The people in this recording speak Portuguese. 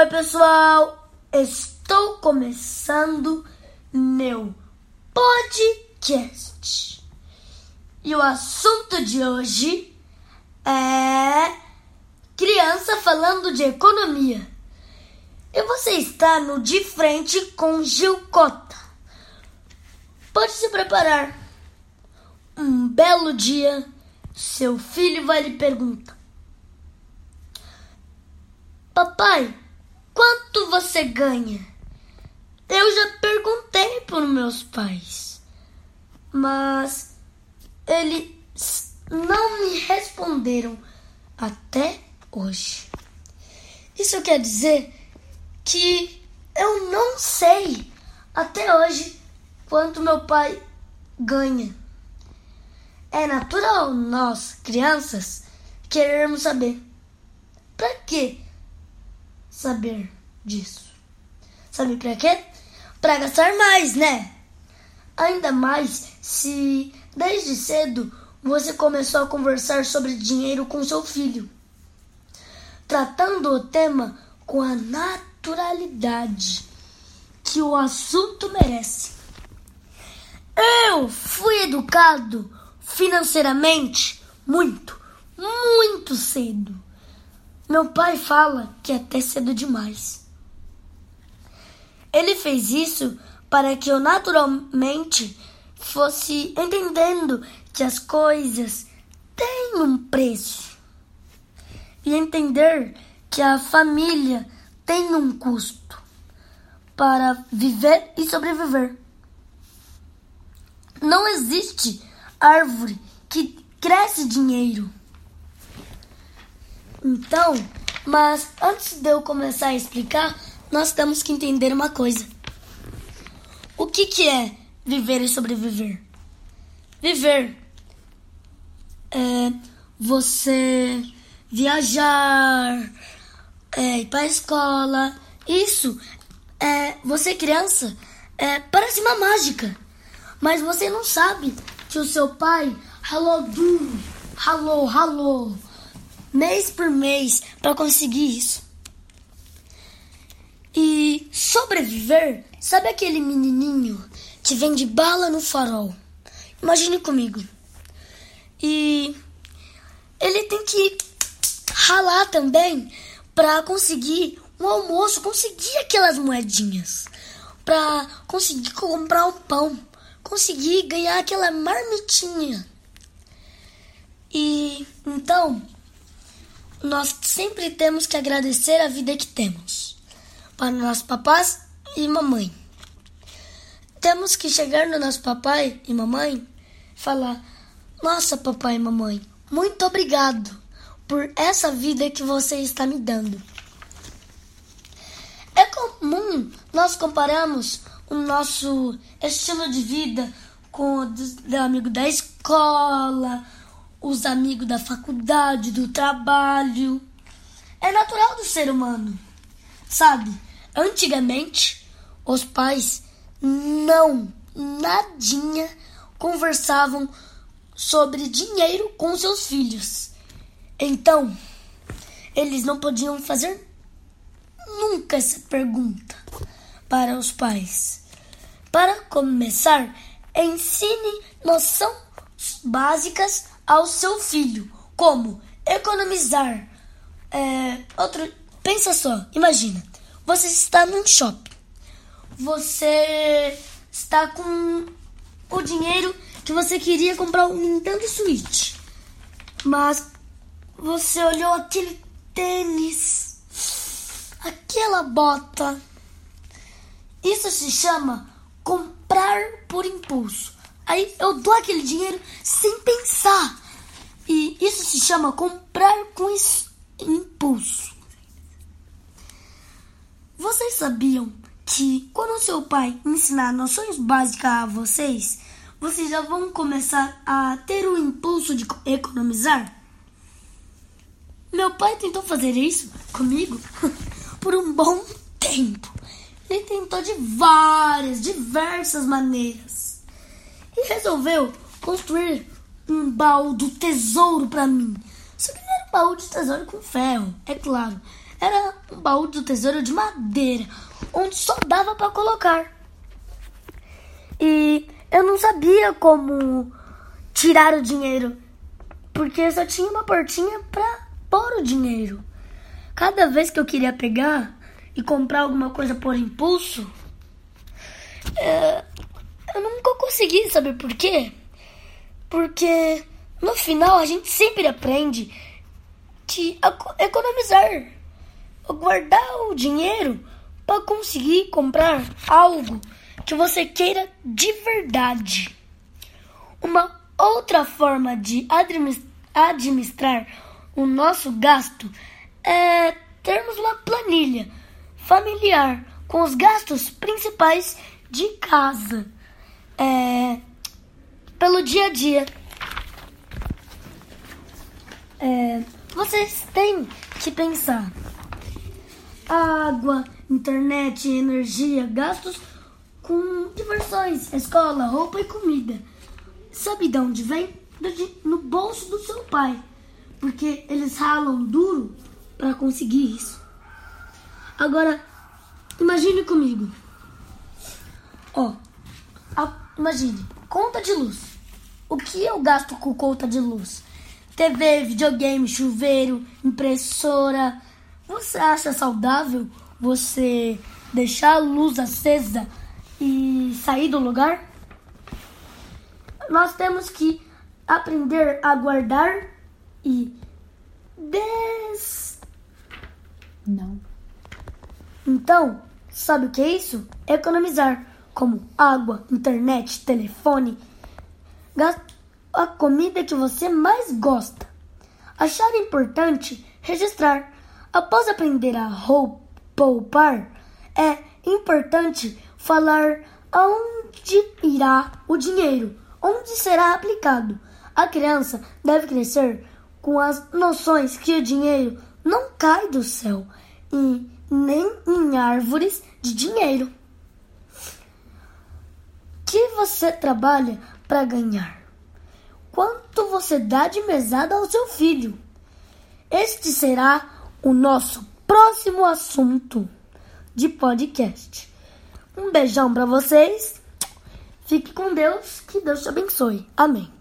Oi, pessoal! Estou começando meu podcast. E o assunto de hoje é criança falando de economia. E você está no de frente com Gil Cota. Pode se preparar. Um belo dia, seu filho vai lhe perguntar: Papai, quanto você ganha? Eu já perguntei para meus pais, mas eles não me responderam até hoje. Isso quer dizer que eu não sei até hoje quanto meu pai ganha. É natural nós, crianças, querermos saber. Para que saber disso? Sabe para quê? Para gastar mais, né? Ainda mais se desde cedo você começou a conversar sobre dinheiro com seu filho, tratando o tema com a naturalidade que o assunto merece. Eu fui educado financeiramente muito, muito cedo. Meu pai fala que até cedo demais. Ele fez isso para que eu naturalmente fosse entendendo que as coisas têm um preço e entender que a família tem um custo para viver e sobreviver. Não existe árvore que cresce dinheiro. Então, mas antes de eu começar a explicar, nós temos que entender uma coisa. O que, que é viver e sobreviver? Viver é você viajar, é, ir para a escola. Isso é você criança é, parece uma mágica, mas você não sabe que o seu pai ralou duro, ralou, ralou, mês por mês para conseguir isso. E sobreviver, sabe aquele menininho que vende bala no farol? Imagine comigo. E ele tem que ralar também para conseguir um almoço, conseguir aquelas moedinhas, para conseguir comprar um pão consegui ganhar aquela marmitinha. E então, nós sempre temos que agradecer a vida que temos para nossos papás e mamãe. Temos que chegar no nosso papai e mamãe falar: Nossa, papai e mamãe, muito obrigado por essa vida que você está me dando. É comum nós comparamos o nosso estilo de vida com o do amigo da escola, os amigos da faculdade, do trabalho. É natural do ser humano. Sabe, antigamente os pais não, nadinha, conversavam sobre dinheiro com seus filhos. Então, eles não podiam fazer nunca essa pergunta para os pais. Para começar, ensine noções básicas ao seu filho, como economizar. É, outro, pensa só, imagina, você está num shopping, você está com o dinheiro que você queria comprar um Nintendo Switch, mas você olhou aquele tênis, aquela bota. Isso se chama comprar por impulso. Aí eu dou aquele dinheiro sem pensar. E isso se chama comprar com impulso. Vocês sabiam que quando seu pai ensinar noções básicas a vocês, vocês já vão começar a ter o impulso de economizar? Meu pai tentou fazer isso comigo por um bom tempo. Ele tentou de várias, diversas maneiras. E resolveu construir um baú do tesouro para mim. Só que não era um baú de tesouro com ferro, é claro. era um baú do tesouro de madeira, onde só dava para colocar. E eu não sabia como tirar o dinheiro, porque só tinha uma portinha para pôr o dinheiro. Cada vez que eu queria pegar e comprar alguma coisa por impulso, é, eu nunca consegui saber por quê. Porque no final a gente sempre aprende que economizar, guardar o dinheiro para conseguir comprar algo que você queira de verdade. Uma outra forma de administrar o nosso gasto é termos uma planilha familiar com os gastos principais de casa é, pelo dia a dia. É, vocês têm que pensar: água, internet, energia, gastos com diversões, escola, roupa e comida. Sabe de onde vem? No bolso do seu pai, porque eles ralam duro para conseguir isso. Agora, imagine comigo. Ó, imagine, conta de luz. O que eu gasto com conta de luz? TV, videogame, chuveiro, impressora. Você acha saudável você deixar a luz acesa e sair do lugar? Nós temos que aprender a guardar e des. Não. Então, sabe o que é isso? Economizar, como água, internet, telefone. A comida que você mais gosta. Achar importante registrar. Após aprender a poupar, é importante falar aonde irá o dinheiro, onde será aplicado. A criança deve crescer com as noções que o dinheiro não cai do céu e nem em árvores de dinheiro. Que você trabalha para ganhar? quanto você dá de mesada ao seu filho. Este será o nosso próximo assunto de podcast. Um beijão para vocês. Fique com Deus, que Deus te abençoe. Amém.